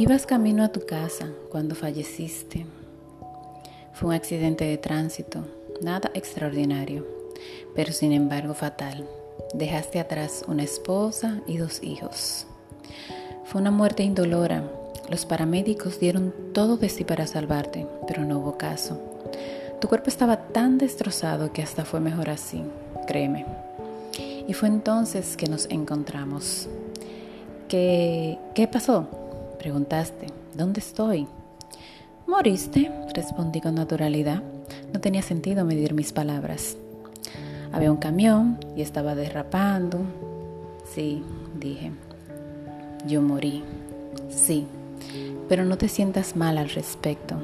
Ibas camino a tu casa cuando falleciste. Fue un accidente de tránsito, nada extraordinario, pero sin embargo fatal. Dejaste atrás una esposa y dos hijos. Fue una muerte indolora. Los paramédicos dieron todo de sí para salvarte, pero no hubo caso. Tu cuerpo estaba tan destrozado que hasta fue mejor así, créeme. Y fue entonces que nos encontramos. ¿Qué, qué pasó? Preguntaste. ¿Dónde estoy? Moriste, respondí con naturalidad. No tenía sentido medir mis palabras. Había un camión y estaba derrapando. Sí, dije. Yo morí. Sí, pero no te sientas mal al respecto.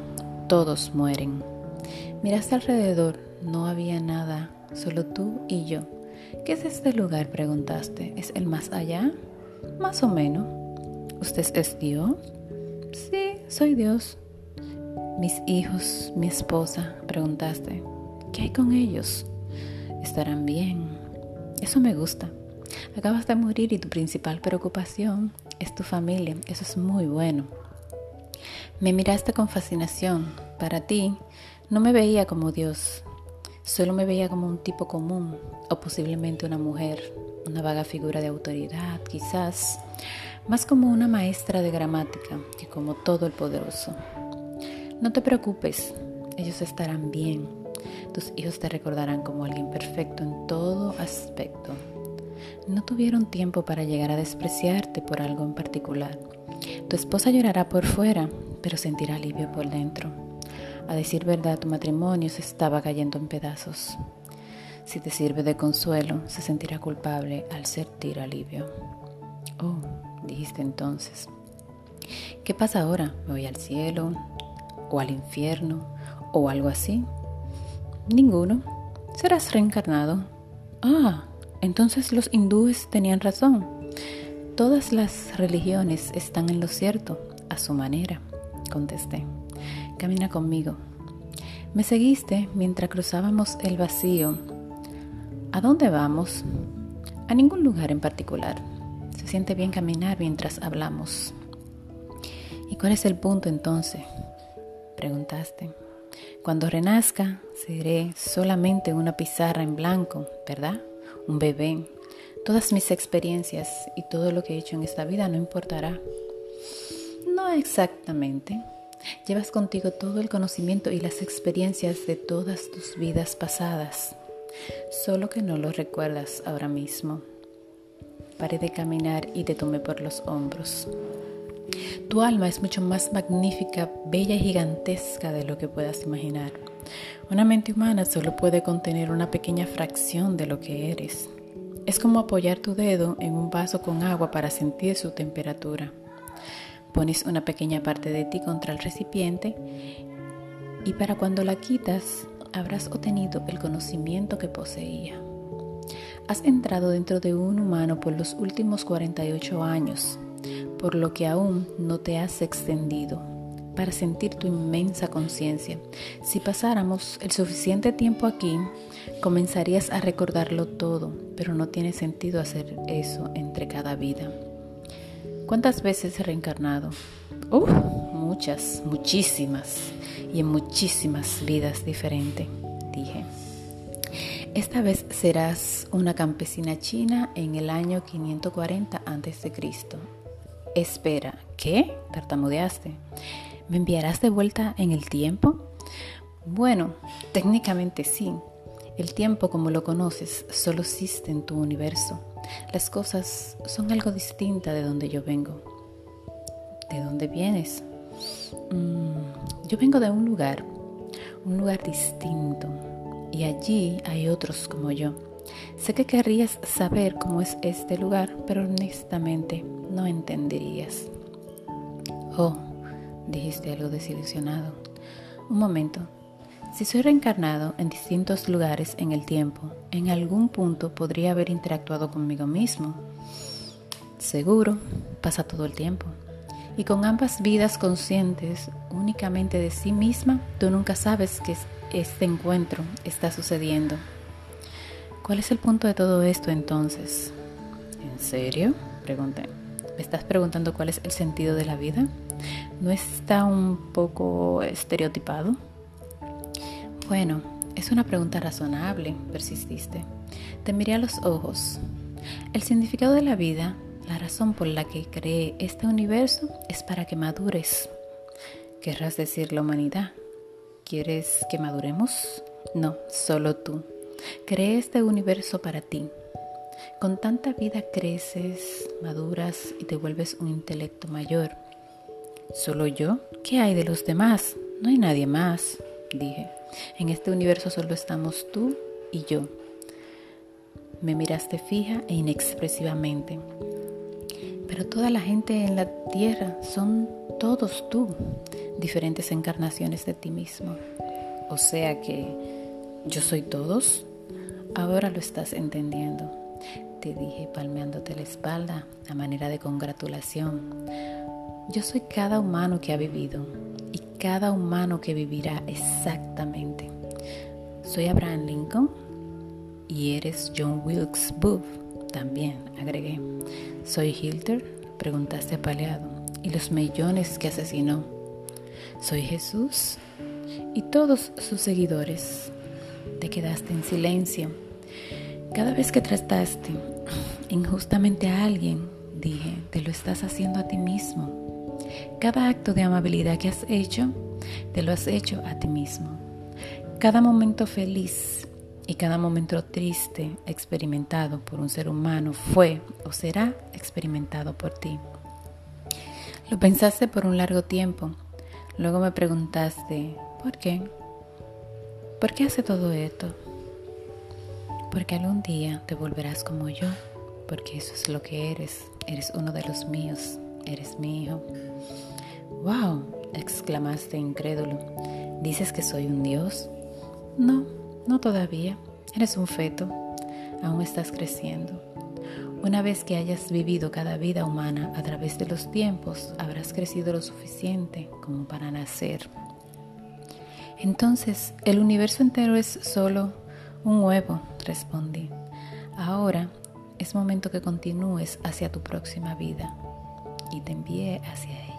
Todos mueren. Miraste alrededor. No había nada, solo tú y yo. ¿Qué es este lugar? preguntaste. ¿Es el más allá? Más o menos. ¿Usted es Dios? Sí, soy Dios. Mis hijos, mi esposa, preguntaste, ¿qué hay con ellos? ¿Estarán bien? Eso me gusta. Acabas de morir y tu principal preocupación es tu familia. Eso es muy bueno. Me miraste con fascinación. Para ti, no me veía como Dios. Solo me veía como un tipo común o posiblemente una mujer, una vaga figura de autoridad, quizás, más como una maestra de gramática que como todo el poderoso. No te preocupes, ellos estarán bien. Tus hijos te recordarán como alguien perfecto en todo aspecto. No tuvieron tiempo para llegar a despreciarte por algo en particular. Tu esposa llorará por fuera, pero sentirá alivio por dentro. A decir verdad, tu matrimonio se estaba cayendo en pedazos. Si te sirve de consuelo, se sentirá culpable al sentir alivio. Oh, dijiste entonces. ¿Qué pasa ahora? ¿Me voy al cielo? o al infierno o algo así? Ninguno. Serás reencarnado. Ah, entonces los hindúes tenían razón. Todas las religiones están en lo cierto, a su manera, contesté. Camina conmigo. Me seguiste mientras cruzábamos el vacío. ¿A dónde vamos? A ningún lugar en particular. Siente bien caminar mientras hablamos. ¿Y cuál es el punto entonces? Preguntaste. Cuando renazca, seré solamente una pizarra en blanco, ¿verdad? Un bebé. Todas mis experiencias y todo lo que he hecho en esta vida no importará. No exactamente. Llevas contigo todo el conocimiento y las experiencias de todas tus vidas pasadas, solo que no lo recuerdas ahora mismo. Paré de caminar y te tomé por los hombros. Tu alma es mucho más magnífica, bella y gigantesca de lo que puedas imaginar. Una mente humana solo puede contener una pequeña fracción de lo que eres. Es como apoyar tu dedo en un vaso con agua para sentir su temperatura. Pones una pequeña parte de ti contra el recipiente y para cuando la quitas habrás obtenido el conocimiento que poseía. Has entrado dentro de un humano por los últimos 48 años por lo que aún no te has extendido, para sentir tu inmensa conciencia. Si pasáramos el suficiente tiempo aquí, comenzarías a recordarlo todo, pero no tiene sentido hacer eso entre cada vida. ¿Cuántas veces he reencarnado? Uf, muchas, muchísimas, y en muchísimas vidas diferentes. Esta vez serás una campesina china en el año 540 a.C. Espera, ¿qué? tartamudeaste. ¿Me enviarás de vuelta en el tiempo? Bueno, técnicamente sí. El tiempo como lo conoces solo existe en tu universo. Las cosas son algo distinta de donde yo vengo. ¿De dónde vienes? Mm, yo vengo de un lugar, un lugar distinto. Y allí hay otros como yo. Sé que querrías saber cómo es este lugar, pero honestamente no entenderías. Oh, dijiste algo desilusionado. Un momento. Si soy reencarnado en distintos lugares en el tiempo, en algún punto podría haber interactuado conmigo mismo. Seguro, pasa todo el tiempo. Y con ambas vidas conscientes únicamente de sí misma, tú nunca sabes que este encuentro está sucediendo. ¿Cuál es el punto de todo esto entonces? ¿En serio? Pregunté. ¿Me estás preguntando cuál es el sentido de la vida? ¿No está un poco estereotipado? Bueno, es una pregunta razonable, persististe. Te miré a los ojos. El significado de la vida, la razón por la que creé este universo, es para que madures. Querrás decir la humanidad. ¿Quieres que maduremos? No, solo tú. Creé este universo para ti. Con tanta vida creces, maduras y te vuelves un intelecto mayor. ¿Solo yo? ¿Qué hay de los demás? No hay nadie más, dije. En este universo solo estamos tú y yo. Me miraste fija e inexpresivamente. Pero toda la gente en la tierra son todos tú, diferentes encarnaciones de ti mismo. O sea que yo soy todos. Ahora lo estás entendiendo. Te dije palmeándote la espalda a manera de congratulación. Yo soy cada humano que ha vivido y cada humano que vivirá exactamente. Soy Abraham Lincoln y eres John Wilkes Booth. También agregué. Soy Hilter, preguntaste apaleado, y los millones que asesinó. Soy Jesús y todos sus seguidores. Te quedaste en silencio. Cada vez que trataste injustamente a alguien, dije, te lo estás haciendo a ti mismo. Cada acto de amabilidad que has hecho, te lo has hecho a ti mismo. Cada momento feliz y cada momento triste experimentado por un ser humano fue o será experimentado por ti. Lo pensaste por un largo tiempo. Luego me preguntaste, ¿por qué? ¿Por qué hace todo esto? Porque algún día te volverás como yo, porque eso es lo que eres. Eres uno de los míos, eres mi hijo. ¡Wow! exclamaste incrédulo. ¿Dices que soy un dios? No, no todavía. Eres un feto. Aún estás creciendo. Una vez que hayas vivido cada vida humana a través de los tiempos, habrás crecido lo suficiente como para nacer. Entonces, el universo entero es solo un huevo, respondí. Ahora es momento que continúes hacia tu próxima vida y te envié hacia ella.